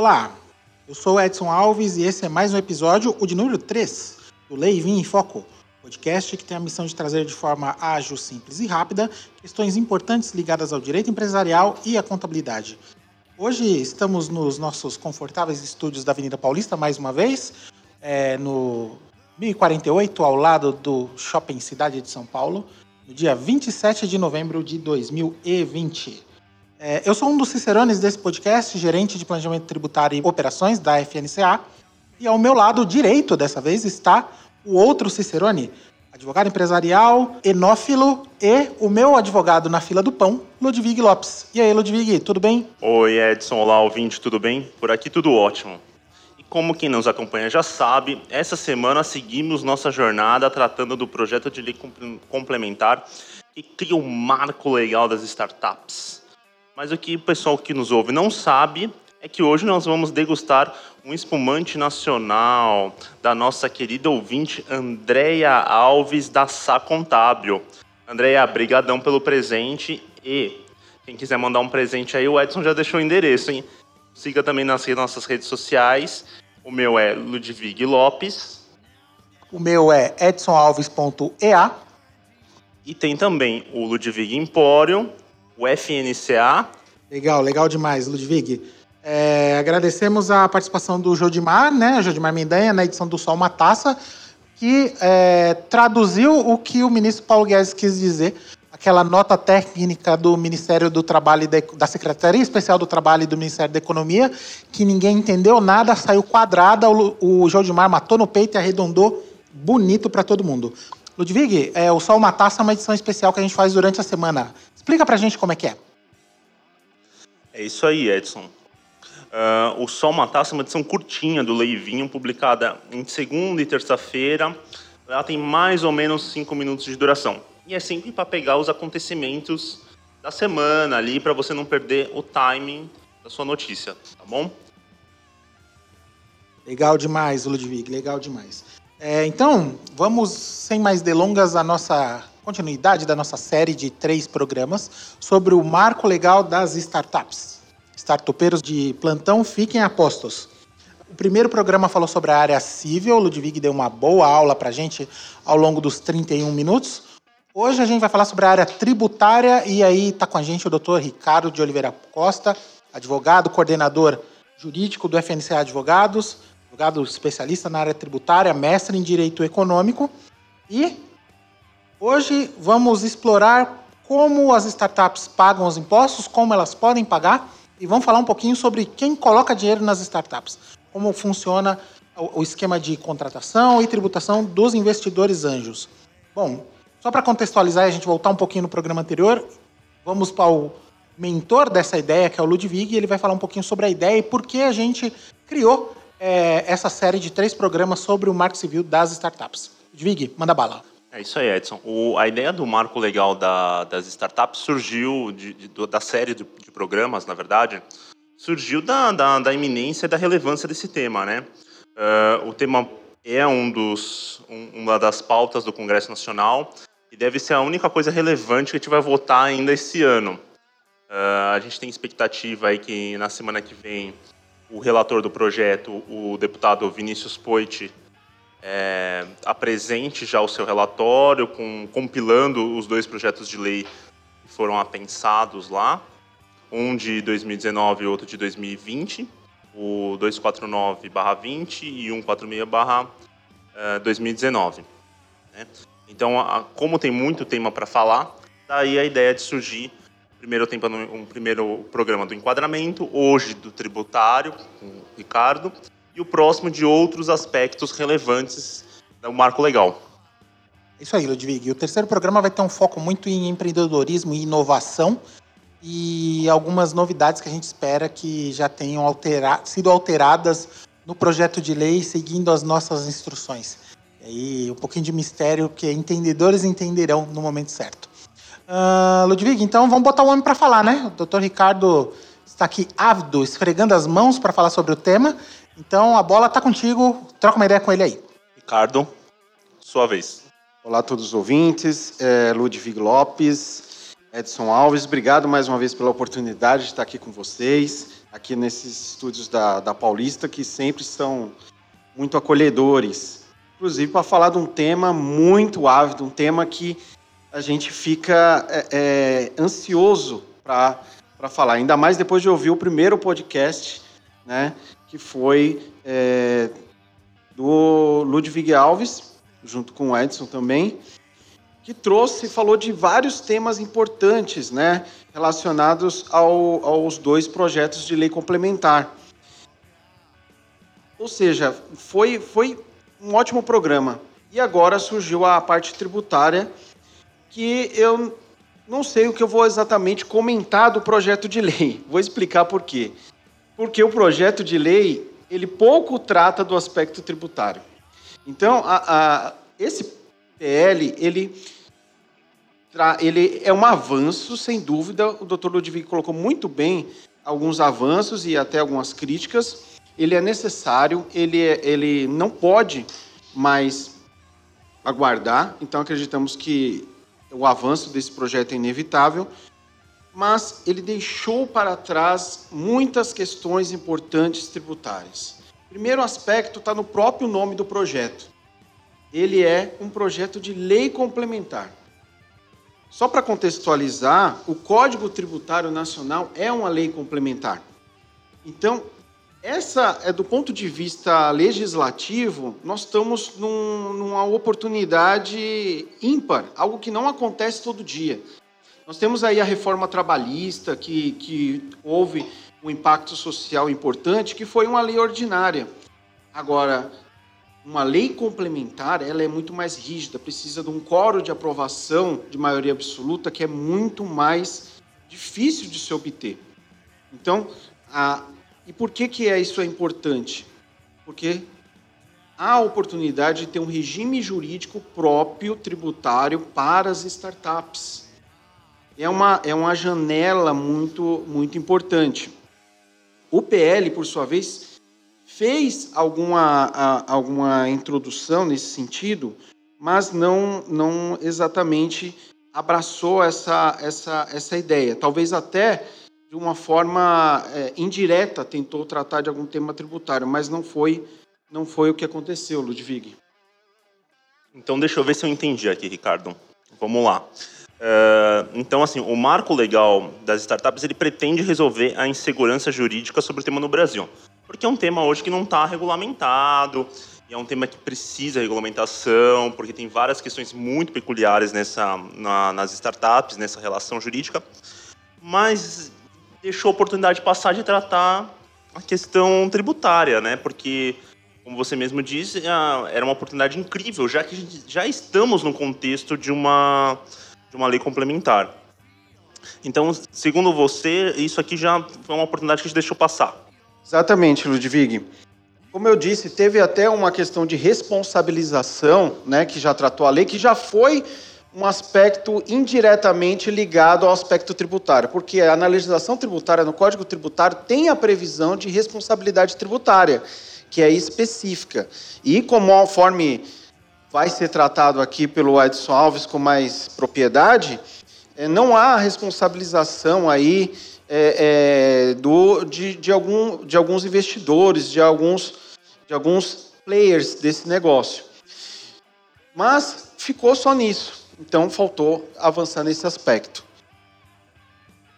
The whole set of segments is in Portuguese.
Olá, eu sou Edson Alves e esse é mais um episódio, o de número 3, do Lei Vim em Foco, podcast que tem a missão de trazer de forma ágil, simples e rápida questões importantes ligadas ao direito empresarial e à contabilidade. Hoje estamos nos nossos confortáveis estúdios da Avenida Paulista, mais uma vez, é, no 1048, ao lado do Shopping Cidade de São Paulo, no dia 27 de novembro de 2020. É, eu sou um dos cicerones desse podcast, gerente de planejamento tributário e operações da FNCA, e ao meu lado direito dessa vez está o outro cicerone, advogado empresarial, enófilo e o meu advogado na fila do pão, Ludwig Lopes. E aí, Ludwig, tudo bem? Oi, Edson. Olá, ouvinte, tudo bem? Por aqui tudo ótimo. E como quem nos acompanha já sabe, essa semana seguimos nossa jornada tratando do projeto de lei complementar que cria o um marco legal das startups. Mas o que o pessoal que nos ouve não sabe é que hoje nós vamos degustar um espumante nacional da nossa querida ouvinte Andréia Alves da Sá Contábil. Andréia, brigadão pelo presente e quem quiser mandar um presente aí, o Edson já deixou o endereço, hein? Siga também nas nossas redes sociais. O meu é Ludwig Lopes. O meu é edsonalves.ea. E tem também o Ludwig Empório, o FNCA. Legal, legal demais, Ludwig. É, agradecemos a participação do Jodimar, né, Jodimar Mendanha, na edição do Sol Uma Taça, que é, traduziu o que o ministro Paulo Guedes quis dizer, aquela nota técnica do Ministério do Trabalho, de, da Secretaria Especial do Trabalho e do Ministério da Economia, que ninguém entendeu nada, saiu quadrada, o, o Jodimar matou no peito e arredondou bonito para todo mundo. Ludwig, é, o Sol Uma Taça é uma edição especial que a gente faz durante a semana. Explica pra gente como é que é. É isso aí, Edson. Uh, o Sol Taça é uma edição curtinha do Leivinho, publicada em segunda e terça-feira. Ela tem mais ou menos cinco minutos de duração. E é sempre para pegar os acontecimentos da semana ali, para você não perder o timing da sua notícia, tá bom? Legal demais, Ludwig, legal demais. É, então, vamos, sem mais delongas, a nossa continuidade da nossa série de três programas sobre o marco legal das startups. Startupeiros de plantão, fiquem apostos. O primeiro programa falou sobre a área civil, o Ludwig deu uma boa aula para gente ao longo dos 31 minutos. Hoje a gente vai falar sobre a área tributária e aí está com a gente o doutor Ricardo de Oliveira Costa, advogado, coordenador jurídico do FNCA Advogados, advogado especialista na área tributária, mestre em direito econômico. E hoje vamos explorar como as startups pagam os impostos, como elas podem pagar e vamos falar um pouquinho sobre quem coloca dinheiro nas startups, como funciona o esquema de contratação e tributação dos investidores anjos. Bom, só para contextualizar e a gente voltar um pouquinho no programa anterior, vamos para o mentor dessa ideia, que é o Ludwig, e ele vai falar um pouquinho sobre a ideia e por que a gente criou é, essa série de três programas sobre o marco civil das startups. Vig, manda bala. É isso aí, Edson. O, a ideia do marco legal da, das startups surgiu, de, de, da série de, de, programas, na verdade, surgiu da, da, da, iminência e da relevância desse tema, né? Uh, o tema é um dos, um, uma das pautas do Congresso Nacional e deve ser a única coisa relevante que a gente vai votar ainda esse ano. Uh, a gente tem expectativa aí que na semana que vem o relator do projeto, o deputado Vinícius Poit, é, apresente já o seu relatório, com, compilando os dois projetos de lei que foram apensados lá, um de 2019 e outro de 2020, o 249-20 e 146-2019. Né? Então, a, como tem muito tema para falar, daí a ideia de surgir primeiro tempo um primeiro programa do enquadramento, hoje do tributário, com o Ricardo, o próximo de outros aspectos relevantes do marco legal. É isso aí, Ludwig. O terceiro programa vai ter um foco muito em empreendedorismo e inovação e algumas novidades que a gente espera que já tenham altera sido alteradas no projeto de lei seguindo as nossas instruções. E aí, um pouquinho de mistério que entendedores entenderão no momento certo. Uh, Ludwig, então vamos botar o homem para falar, né? O doutor Ricardo está aqui ávido, esfregando as mãos para falar sobre o tema. Então a bola está contigo, troca uma ideia com ele aí. Ricardo, sua vez. Olá a todos os ouvintes, é Ludwig Lopes. Edson Alves. Obrigado mais uma vez pela oportunidade de estar aqui com vocês, aqui nesses estúdios da, da Paulista, que sempre são muito acolhedores. Inclusive para falar de um tema muito ávido, um tema que a gente fica é, é, ansioso para falar, ainda mais depois de ouvir o primeiro podcast, né, que foi é, do Ludwig Alves, junto com o Edson também, que trouxe, falou de vários temas importantes, né, relacionados ao, aos dois projetos de lei complementar. Ou seja, foi, foi um ótimo programa. E agora surgiu a parte tributária, que eu não sei o que eu vou exatamente comentar do projeto de lei. Vou explicar por quê. Porque o projeto de lei, ele pouco trata do aspecto tributário. Então, a, a, esse PL, ele, ele é um avanço, sem dúvida. O doutor Ludwig colocou muito bem alguns avanços e até algumas críticas. Ele é necessário, ele, é, ele não pode mais aguardar. Então, acreditamos que o avanço desse projeto é inevitável, mas ele deixou para trás muitas questões importantes tributárias. Primeiro aspecto está no próprio nome do projeto ele é um projeto de lei complementar. Só para contextualizar, o Código Tributário Nacional é uma lei complementar. Então, essa é do ponto de vista legislativo, nós estamos num, numa oportunidade ímpar, algo que não acontece todo dia. Nós temos aí a reforma trabalhista, que, que houve um impacto social importante, que foi uma lei ordinária. Agora, uma lei complementar, ela é muito mais rígida, precisa de um coro de aprovação de maioria absoluta que é muito mais difícil de se obter. Então, a, e por que, que é isso é importante? Porque há a oportunidade de ter um regime jurídico próprio tributário para as startups. É uma, é uma janela muito, muito importante. O PL, por sua vez, fez alguma, alguma introdução nesse sentido, mas não, não exatamente abraçou essa, essa, essa ideia. Talvez até de uma forma é, indireta tentou tratar de algum tema tributário, mas não foi, não foi o que aconteceu, Ludwig. Então, deixa eu ver se eu entendi aqui, Ricardo. Vamos lá. Uh, então, assim, o marco legal das startups ele pretende resolver a insegurança jurídica sobre o tema no Brasil porque é um tema hoje que não está regulamentado, e é um tema que precisa de regulamentação, porque tem várias questões muito peculiares nessa, na, nas startups, nessa relação jurídica, mas deixou a oportunidade passar de tratar a questão tributária, né? Porque, como você mesmo disse, era uma oportunidade incrível, já que já estamos no contexto de uma, de uma lei complementar. Então, segundo você, isso aqui já foi uma oportunidade que a gente deixou passar. Exatamente, Ludwig. Como eu disse, teve até uma questão de responsabilização, né, que já tratou a lei, que já foi um aspecto indiretamente ligado ao aspecto tributário, porque na legislação tributária, no Código Tributário, tem a previsão de responsabilidade tributária, que é específica. E conforme vai ser tratado aqui pelo Edson Alves com mais propriedade, eh, não há responsabilização aí é, é, do, de, de, algum, de alguns investidores, de alguns, de alguns players desse negócio. Mas ficou só nisso. Então faltou avançar nesse aspecto.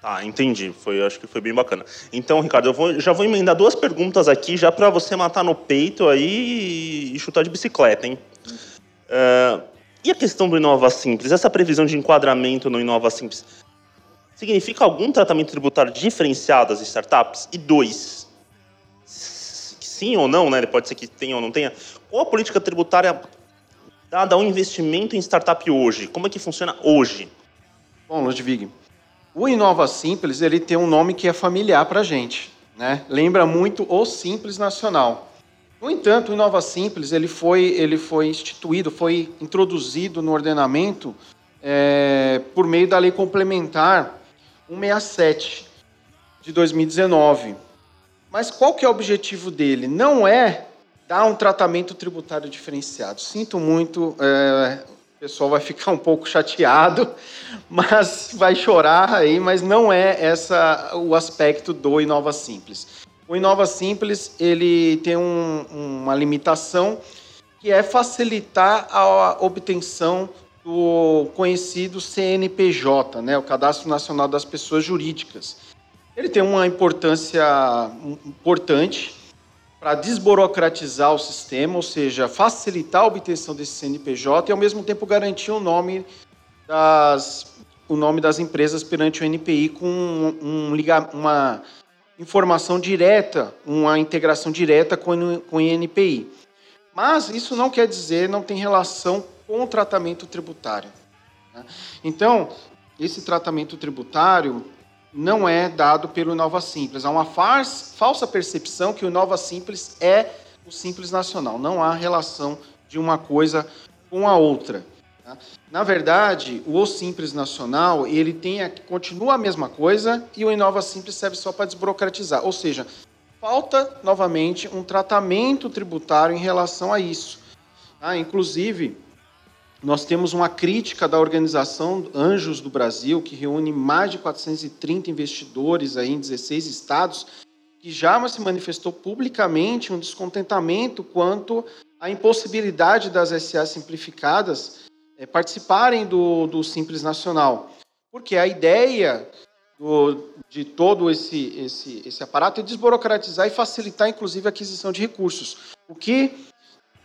Tá, entendi. Foi, acho que foi bem bacana. Então, Ricardo, eu vou, já vou emendar duas perguntas aqui, já para você matar no peito aí e chutar de bicicleta, hein? Uh, e a questão do Inova Simples? Essa previsão de enquadramento no Inova Simples, significa algum tratamento tributário diferenciado às startups? E dois, sim ou não, né? Pode ser que tenha ou não tenha. Qual a política tributária dada ao investimento em startup hoje? Como é que funciona hoje? Bom, Ludwig, o Inova Simples ele tem um nome que é familiar para a gente, né? Lembra muito o Simples Nacional. No entanto, o Inova Simples ele foi, ele foi instituído, foi introduzido no ordenamento é, por meio da lei complementar 167 de 2019. Mas qual que é o objetivo dele? Não é dar um tratamento tributário diferenciado. Sinto muito, é, pessoal vai ficar um pouco chateado, mas vai chorar aí, mas não é essa o aspecto do Inova Simples. O Inova Simples ele tem um, uma limitação que é facilitar a obtenção do conhecido CNPJ, né, o Cadastro Nacional das Pessoas Jurídicas. Ele tem uma importância importante para desburocratizar o sistema, ou seja, facilitar a obtenção desse CNPJ e ao mesmo tempo garantir o nome das, o nome das empresas perante o NPI com um, um, uma informação direta, uma integração direta com, com o INPI. Mas isso não quer dizer, não tem relação com o tratamento tributário. Né? Então, esse tratamento tributário não é dado pelo Nova Simples. Há uma falsa percepção que o Nova Simples é o Simples Nacional. Não há relação de uma coisa com a outra. Tá? Na verdade, o Simples Nacional ele tem a, continua a mesma coisa e o Inova Simples serve só para desburocratizar. Ou seja, falta novamente um tratamento tributário em relação a isso. Tá? Inclusive, nós temos uma crítica da organização Anjos do Brasil, que reúne mais de 430 investidores aí em 16 estados, que já se manifestou publicamente um descontentamento quanto à impossibilidade das SA simplificadas é, participarem do, do Simples Nacional. Porque a ideia do, de todo esse, esse, esse aparato é desburocratizar e facilitar, inclusive, a aquisição de recursos. O que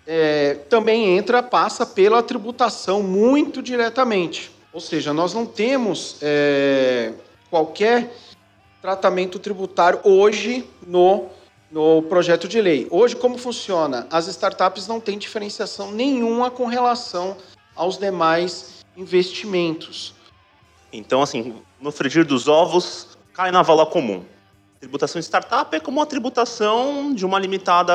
é, também entra, passa pela tributação muito diretamente. Ou seja, nós não temos é, qualquer tratamento tributário hoje no, no projeto de lei. Hoje, como funciona? As startups não têm diferenciação nenhuma com relação aos demais investimentos. Então, assim, no frigir dos ovos, cai na vala comum. Tributação startup é como a tributação de uma limitada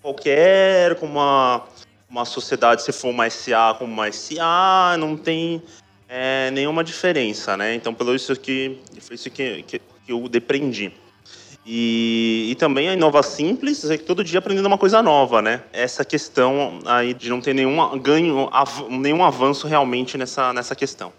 qualquer, com uma, uma sociedade, se for uma SA como uma SA, não tem é, nenhuma diferença, né? Então, pelo isso que foi isso que, que, que eu depreendi. E, e, também a Inova Simples é que todo dia aprendendo uma coisa nova, né? Essa questão aí de não ter nenhum ganho, av nenhum avanço realmente nessa, nessa questão.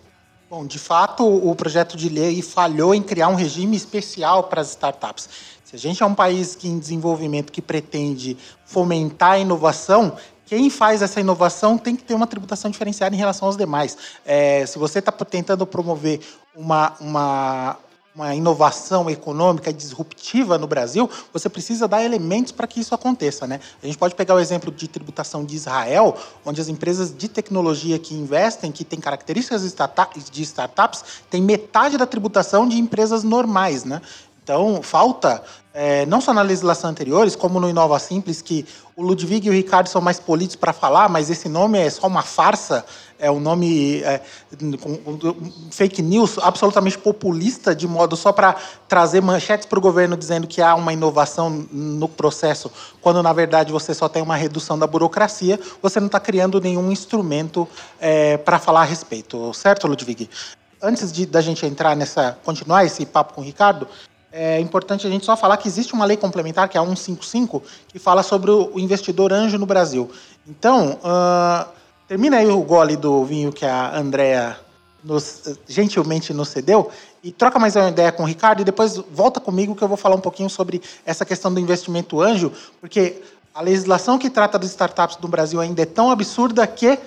Bom, de fato, o projeto de lei falhou em criar um regime especial para as startups. Se a gente é um país que, em desenvolvimento que pretende fomentar a inovação, quem faz essa inovação tem que ter uma tributação diferenciada em relação aos demais. É, se você está tentando promover uma, uma, uma inovação econômica disruptiva no Brasil, você precisa dar elementos para que isso aconteça. Né? A gente pode pegar o exemplo de tributação de Israel, onde as empresas de tecnologia que investem, que têm características de startups, têm metade da tributação de empresas normais. Né? Então, falta, é, não só na legislação anteriores, como no Inova Simples, que o Ludwig e o Ricardo são mais polidos para falar, mas esse nome é só uma farsa, é um nome é, fake news absolutamente populista, de modo só para trazer manchetes para o governo dizendo que há uma inovação no processo, quando na verdade você só tem uma redução da burocracia, você não está criando nenhum instrumento é, para falar a respeito, certo, Ludwig? Antes de, da gente entrar nessa, continuar esse papo com o Ricardo, é importante a gente só falar que existe uma lei complementar, que é a 155, que fala sobre o investidor anjo no Brasil. Então, uh, termina aí o gole do vinho que a Andrea nos, gentilmente nos cedeu e troca mais uma ideia com o Ricardo e depois volta comigo que eu vou falar um pouquinho sobre essa questão do investimento anjo, porque a legislação que trata das startups do Brasil ainda é tão absurda que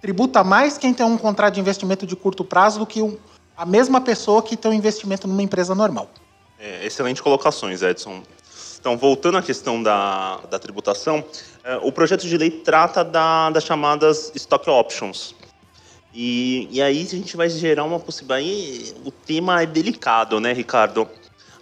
tributa mais quem tem um contrato de investimento de curto prazo do que um, a mesma pessoa que tem um investimento numa empresa normal. É, excelente colocações, Edson. Então, voltando à questão da, da tributação, é, o projeto de lei trata da, das chamadas stock options. E, e aí a gente vai gerar uma possibilidade. O tema é delicado, né, Ricardo?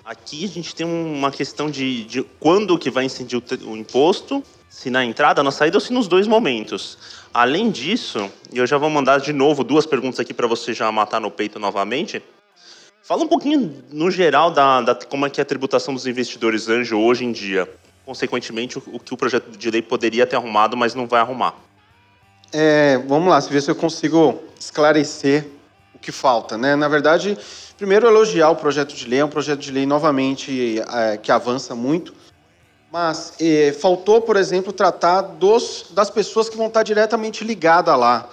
Aqui a gente tem uma questão de, de quando que vai incidir o, o imposto, se na entrada, na saída ou se nos dois momentos. Além disso, e eu já vou mandar de novo duas perguntas aqui para você já matar no peito novamente. Fala um pouquinho, no geral, da, da, como é que é a tributação dos investidores anjo hoje em dia. Consequentemente, o, o que o projeto de lei poderia ter arrumado, mas não vai arrumar. É, vamos lá, ver se eu consigo esclarecer o que falta. Né? Na verdade, primeiro elogiar o projeto de lei, é um projeto de lei novamente é, que avança muito, mas é, faltou, por exemplo, tratar dos, das pessoas que vão estar diretamente ligadas lá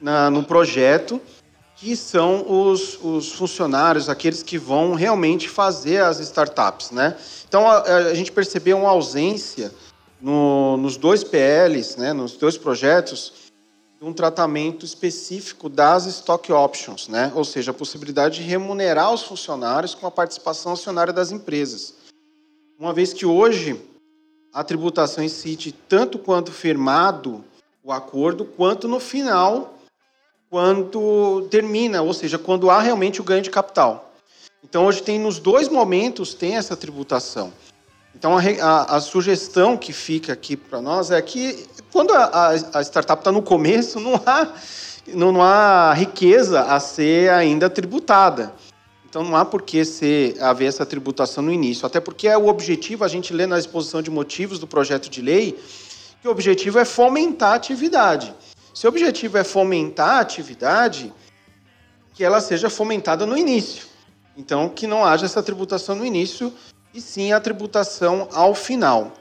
na, no projeto, que são os, os, funcionários, aqueles que vão realmente fazer as startups. Né? Então, a, a gente percebeu uma ausência no, nos dois PLs, né, nos dois projetos, de um tratamento específico das stock options, né? ou seja, a possibilidade de remunerar os funcionários com a participação acionária das empresas. Uma vez que hoje a tributação incide tanto quanto firmado o acordo, quanto no final, quando termina, ou seja, quando há realmente o ganho de capital. Então, hoje tem nos dois momentos tem essa tributação. Então, a, a, a sugestão que fica aqui para nós é que, quando a, a startup está no começo, não há, não, não há riqueza a ser ainda tributada. Então não há por que ser, haver essa tributação no início. Até porque é o objetivo, a gente lê na exposição de motivos do projeto de lei, que o objetivo é fomentar a atividade. Se o objetivo é fomentar a atividade, que ela seja fomentada no início. Então, que não haja essa tributação no início, e sim a tributação ao final.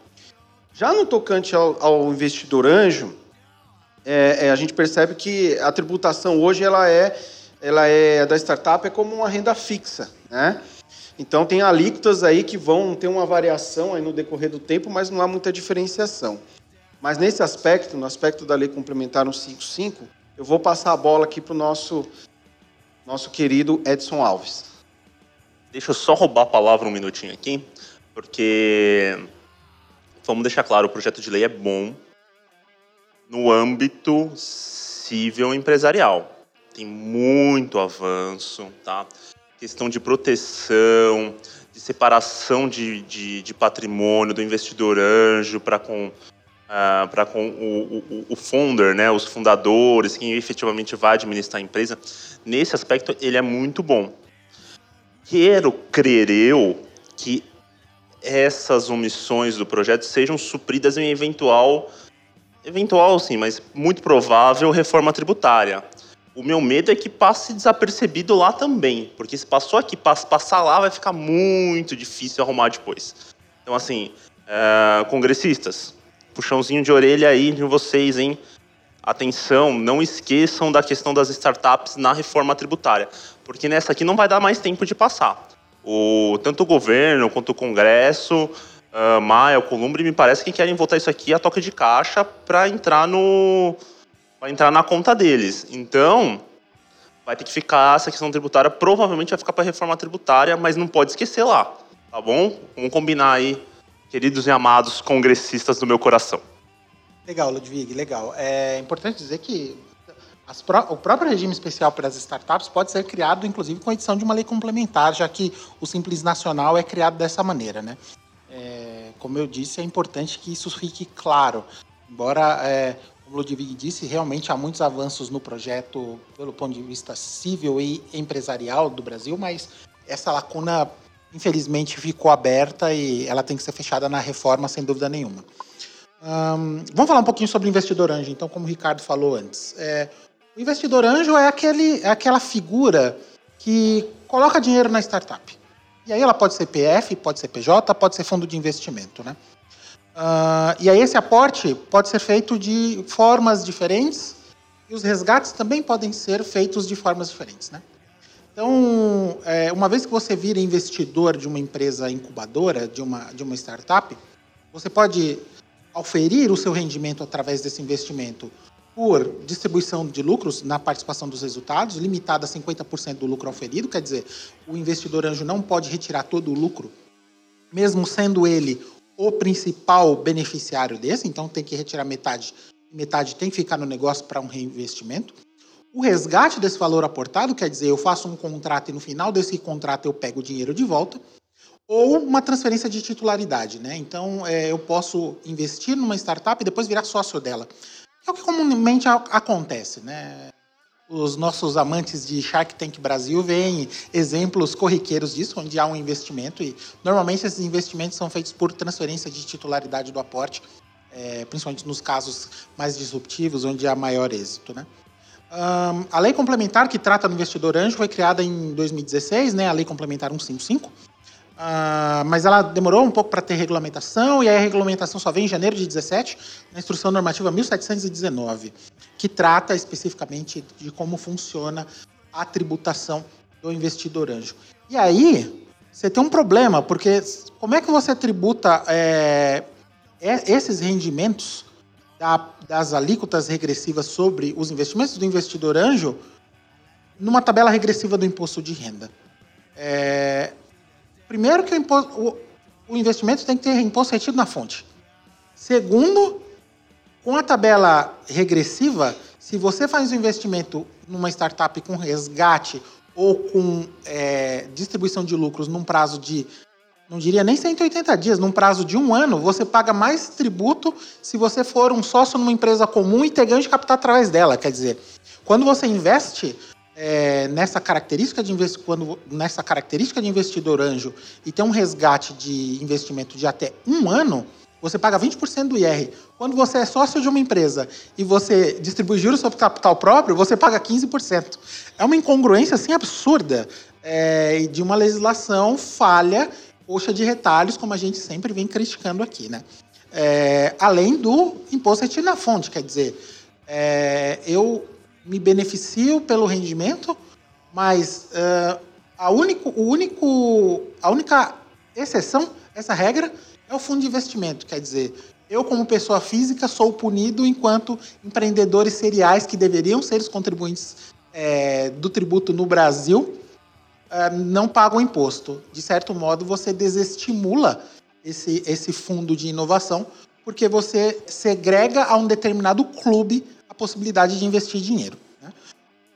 Já no tocante ao, ao investidor anjo, é, é, a gente percebe que a tributação hoje ela é, ela é da startup é como uma renda fixa, né? Então tem alíquotas aí que vão ter uma variação aí no decorrer do tempo, mas não há muita diferenciação. Mas nesse aspecto, no aspecto da lei complementar 155, eu vou passar a bola aqui para o nosso, nosso querido Edson Alves. Deixa eu só roubar a palavra um minutinho aqui, porque vamos deixar claro, o projeto de lei é bom no âmbito civil empresarial. Tem muito avanço, tá? Questão de proteção, de separação de, de, de patrimônio do investidor anjo para com, uh, para com o, o, o founder, né, os fundadores, quem efetivamente vai administrar a empresa. Nesse aspecto, ele é muito bom quero crer eu que essas omissões do projeto sejam supridas em eventual, eventual sim, mas muito provável reforma tributária. O meu medo é que passe desapercebido lá também, porque se passou aqui, passar lá vai ficar muito difícil arrumar depois. Então, assim, é, congressistas, puxãozinho de orelha aí de vocês, hein? Atenção, não esqueçam da questão das startups na reforma tributária porque nessa aqui não vai dar mais tempo de passar. O, tanto o governo quanto o Congresso, uh, Maia, o Columbre, me parece que querem votar isso aqui a toque de caixa para entrar no para entrar na conta deles. Então, vai ter que ficar essa questão tributária, provavelmente vai ficar para reforma tributária, mas não pode esquecer lá, tá bom? Vamos combinar aí, queridos e amados congressistas do meu coração. Legal, Ludwig, legal. É importante dizer que o próprio regime especial para as startups pode ser criado, inclusive, com a edição de uma lei complementar, já que o Simples Nacional é criado dessa maneira. Né? É, como eu disse, é importante que isso fique claro. Embora, é, como o Ludwig disse, realmente há muitos avanços no projeto pelo ponto de vista civil e empresarial do Brasil, mas essa lacuna, infelizmente, ficou aberta e ela tem que ser fechada na reforma, sem dúvida nenhuma. Um, vamos falar um pouquinho sobre investidor anjo, então, como o Ricardo falou antes. É, o investidor anjo é, aquele, é aquela figura que coloca dinheiro na startup. E aí ela pode ser PF, pode ser PJ, pode ser fundo de investimento, né? Uh, e aí esse aporte pode ser feito de formas diferentes e os resgates também podem ser feitos de formas diferentes, né? Então, é, uma vez que você vira investidor de uma empresa incubadora, de uma, de uma startup, você pode auferir o seu rendimento através desse investimento por distribuição de lucros na participação dos resultados, limitada a 50% do lucro oferido, quer dizer, o investidor anjo não pode retirar todo o lucro, mesmo sendo ele o principal beneficiário desse, então tem que retirar metade, metade tem que ficar no negócio para um reinvestimento. O resgate desse valor aportado, quer dizer, eu faço um contrato e no final desse contrato eu pego o dinheiro de volta, ou uma transferência de titularidade, né? Então, é, eu posso investir numa startup e depois virar sócio dela. É o que comumente acontece, né? Os nossos amantes de Shark Tank Brasil veem exemplos corriqueiros disso, onde há um investimento e normalmente esses investimentos são feitos por transferência de titularidade do aporte, é, principalmente nos casos mais disruptivos, onde há maior êxito, né? Um, a lei complementar que trata do investidor anjo foi criada em 2016, né? A lei complementar 155 Uh, mas ela demorou um pouco para ter regulamentação, e aí a regulamentação só vem em janeiro de 17, na Instrução Normativa 1719, que trata especificamente de como funciona a tributação do investidor anjo. E aí, você tem um problema, porque como é que você tributa é, esses rendimentos da, das alíquotas regressivas sobre os investimentos do investidor anjo numa tabela regressiva do imposto de renda? É, primeiro que o, imposto, o, o investimento tem que ter imposto retido na fonte. Segundo, com a tabela regressiva, se você faz um investimento numa startup com resgate ou com é, distribuição de lucros num prazo de, não diria nem 180 dias, num prazo de um ano, você paga mais tributo se você for um sócio numa empresa comum e ter ganho de capital através dela. Quer dizer, quando você investe é, nessa característica de quando nessa característica de investidor anjo e tem um resgate de investimento de até um ano, você paga 20% do IR. Quando você é sócio de uma empresa e você distribui juros sobre capital próprio, você paga 15%. É uma incongruência assim absurda é, de uma legislação falha, coxa de retalhos, como a gente sempre vem criticando aqui, né? É, além do imposto retido na fonte, quer dizer, é, eu me beneficio pelo rendimento, mas uh, a, único, o único, a única exceção, essa regra, é o fundo de investimento. Quer dizer, eu, como pessoa física, sou punido enquanto empreendedores seriais que deveriam ser os contribuintes é, do tributo no Brasil é, não pagam imposto. De certo modo, você desestimula esse, esse fundo de inovação porque você segrega a um determinado clube a possibilidade de investir dinheiro. Né?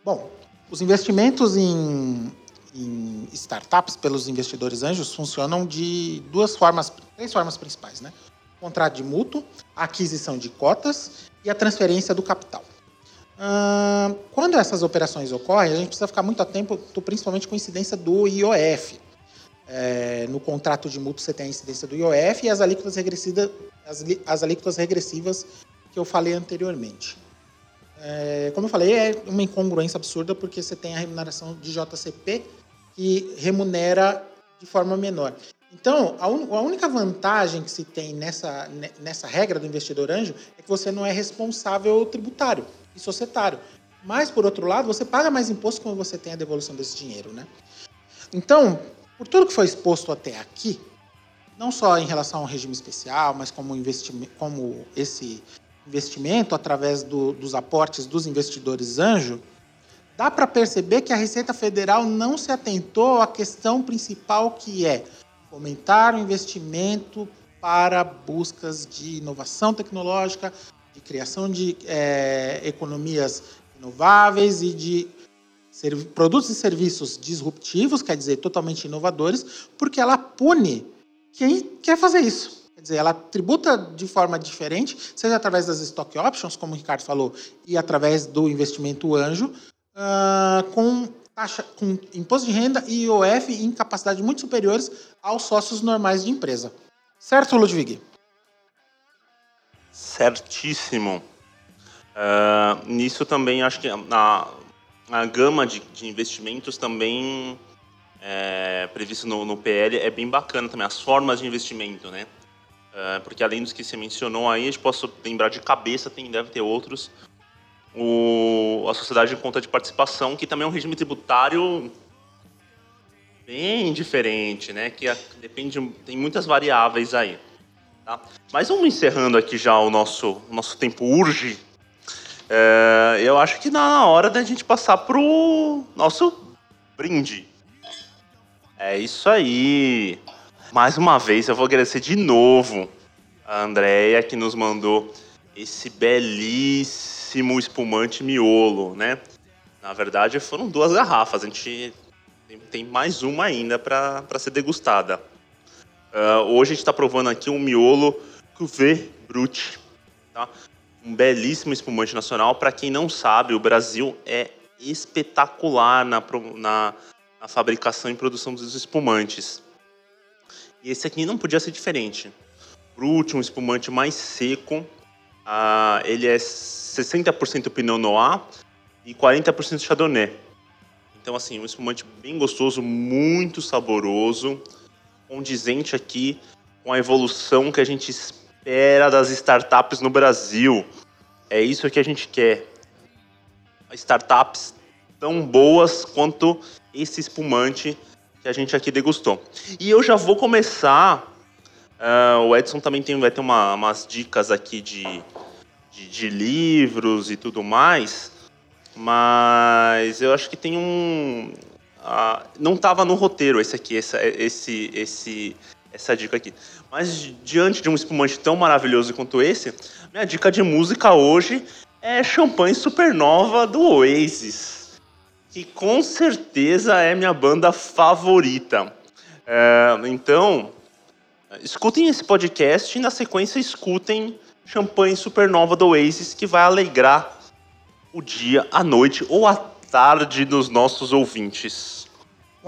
Bom, os investimentos em, em, startups pelos investidores anjos funcionam de duas formas, três formas principais, né? contrato de mútuo, aquisição de cotas e a transferência do capital. Quando essas operações ocorrem, a gente precisa ficar muito atento, principalmente com a incidência do IOF. É, no contrato de mútuo você tem a incidência do IOF e as alíquotas regressivas, as, as alíquotas regressivas que eu falei anteriormente. É, como eu falei, é uma incongruência absurda porque você tem a remuneração de JCP que remunera de forma menor. Então, a, un, a, única vantagem que se tem nessa, nessa regra do investidor anjo é que você não é responsável tributário e societário. Mas, por outro lado, você paga mais imposto quando você tem a devolução desse dinheiro. Né? Então, por tudo que foi exposto até aqui, não só em relação ao regime especial, mas como, como esse investimento através do, dos aportes dos investidores anjo, dá para perceber que a Receita Federal não se atentou à questão principal que é fomentar o investimento para buscas de inovação tecnológica, de criação de é, economias inováveis e de produtos e serviços disruptivos, quer dizer, totalmente inovadores, porque ela pune quem quer fazer isso. Quer dizer, ela tributa de forma diferente, seja através das stock options, como o Ricardo falou, e através do investimento anjo, uh, com, taxa, com imposto de renda e IOF em capacidade muito superiores aos sócios normais de empresa. Certo, Ludwig? Certíssimo. Uh, nisso também acho que a, a gama de, de investimentos também é, previsto no, no PL é bem bacana também, as formas de investimento, né? É, porque além dos que você mencionou aí, a gente posso lembrar de cabeça, tem, deve ter outros. O, a sociedade de conta de participação, que também é um regime tributário bem diferente, né? Que depende, tem muitas variáveis aí. Tá? Mas vamos encerrando aqui já o nosso, o nosso tempo urge. É, eu acho que na hora da gente passar pro nosso brinde. É isso aí. Mais uma vez, eu vou agradecer de novo a Andrea que nos mandou esse belíssimo espumante miolo, né? Na verdade, foram duas garrafas. A gente tem mais uma ainda para ser degustada. Uh, hoje a gente está provando aqui um miolo Cuvée Brut, tá? Um belíssimo espumante nacional. Para quem não sabe, o Brasil é espetacular na, na, na fabricação e produção dos espumantes. E esse aqui não podia ser diferente. Brut, um espumante mais seco. Ah, ele é 60% Pinot Noir e 40% Chardonnay. Então, assim, um espumante bem gostoso, muito saboroso. Condizente aqui com a evolução que a gente espera das startups no Brasil. É isso que a gente quer. Startups tão boas quanto esse espumante que a gente aqui degustou. E eu já vou começar. Uh, o Edson também tem, vai ter uma, umas dicas aqui de, de, de, livros e tudo mais. Mas eu acho que tem um. Não estava no roteiro esse aqui, essa, esse, esse, essa dica aqui. Mas diante de um espumante tão maravilhoso quanto esse, minha dica de música hoje é Champanhe Supernova do Oasis, que com certeza é minha banda favorita. É, então, escutem esse podcast e na sequência escutem Champanhe Supernova do Oasis, que vai alegrar o dia, a noite ou a tarde dos nossos ouvintes.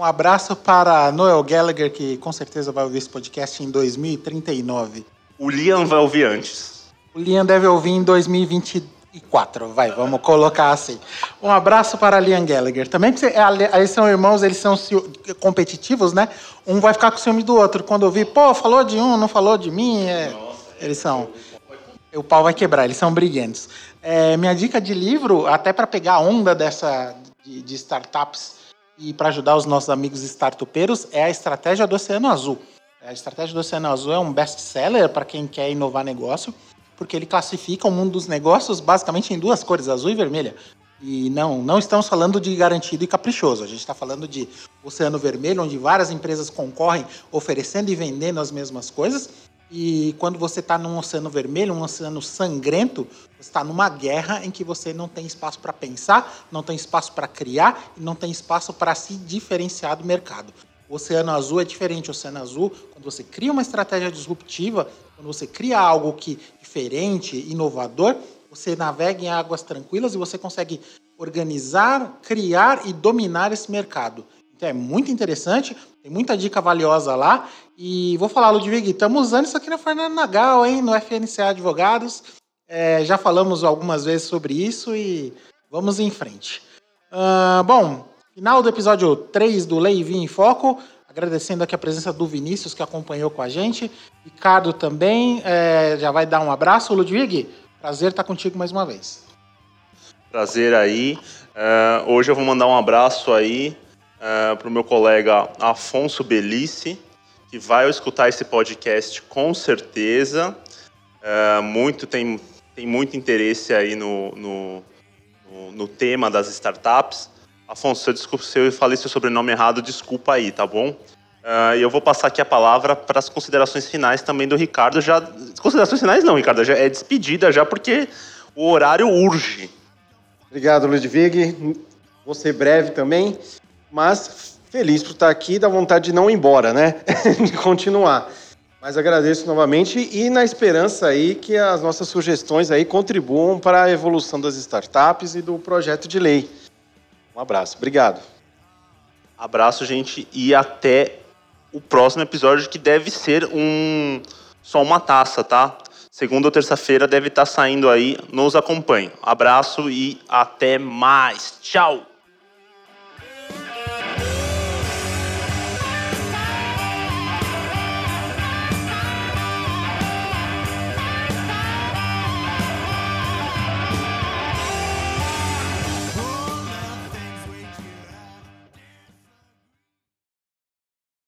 Um abraço para Noel Gallagher, que com certeza vai ouvir esse podcast em 2039. O Liam vai ouvir antes. O Liam deve ouvir em 2024. Vai, vamos colocar assim. Um abraço para Liam Gallagher. Também, porque eles são irmãos, eles são competitivos, né? Um vai ficar com ciúme do outro. Quando ouvir, pô, falou de um, não falou de mim. É... Nossa, eles são. O pau vai quebrar, eles são briguentos. É, minha dica de livro, até para pegar a onda dessa de, de startups e para ajudar os nossos amigos startupeiros é a estratégia do Oceano Azul. A estratégia do Oceano Azul é um best-seller para quem quer inovar negócio, porque ele classifica o mundo dos negócios basicamente em duas cores, azul e vermelha. E não, não estamos falando de garantido e caprichoso. A gente está falando de oceano vermelho, onde várias empresas concorrem oferecendo e vendendo as mesmas coisas. E quando você está num oceano vermelho, um oceano sangrento, você está numa guerra em que você não tem espaço para pensar, não tem espaço para criar e não tem espaço para se diferenciar do mercado. O oceano azul é diferente. O oceano azul, quando você cria uma estratégia disruptiva, quando você cria algo que diferente, inovador, você navega em águas tranquilas e você consegue organizar, criar e dominar esse mercado. Então é muito interessante, tem muita dica valiosa lá. E vou falar, Ludwig, estamos usando isso aqui na Fernanda Nagal, hein, no FNCA Advogados. É, já falamos algumas vezes sobre isso e vamos em frente. Uh, bom, final do episódio 3 do Lei Vinho em Foco. Agradecendo aqui a presença do Vinícius, que acompanhou com a gente. Ricardo também, é, já vai dar um abraço. Ludwig, prazer estar contigo mais uma vez. Prazer aí. Uh, hoje eu vou mandar um abraço aí uh, para o meu colega Afonso Belice, que vai escutar esse podcast com certeza. Uh, muito tem, tem muito interesse aí no, no, no, no tema das startups. Afonso, eu, desculpa, se eu falei seu sobrenome errado, desculpa aí, tá bom? Uh, e eu vou passar aqui a palavra para as considerações finais também do Ricardo. Já considerações finais não, Ricardo, já é despedida já porque o horário urge. Obrigado, Ludwig. Vou ser breve também mas feliz por estar aqui, dá vontade de não ir embora, né? de continuar. Mas agradeço novamente e na esperança aí que as nossas sugestões aí contribuam para a evolução das startups e do projeto de lei. Um abraço, obrigado. Abraço, gente, e até o próximo episódio que deve ser um só uma taça, tá? Segunda ou terça-feira deve estar saindo aí. Nos acompanhe. Abraço e até mais. Tchau.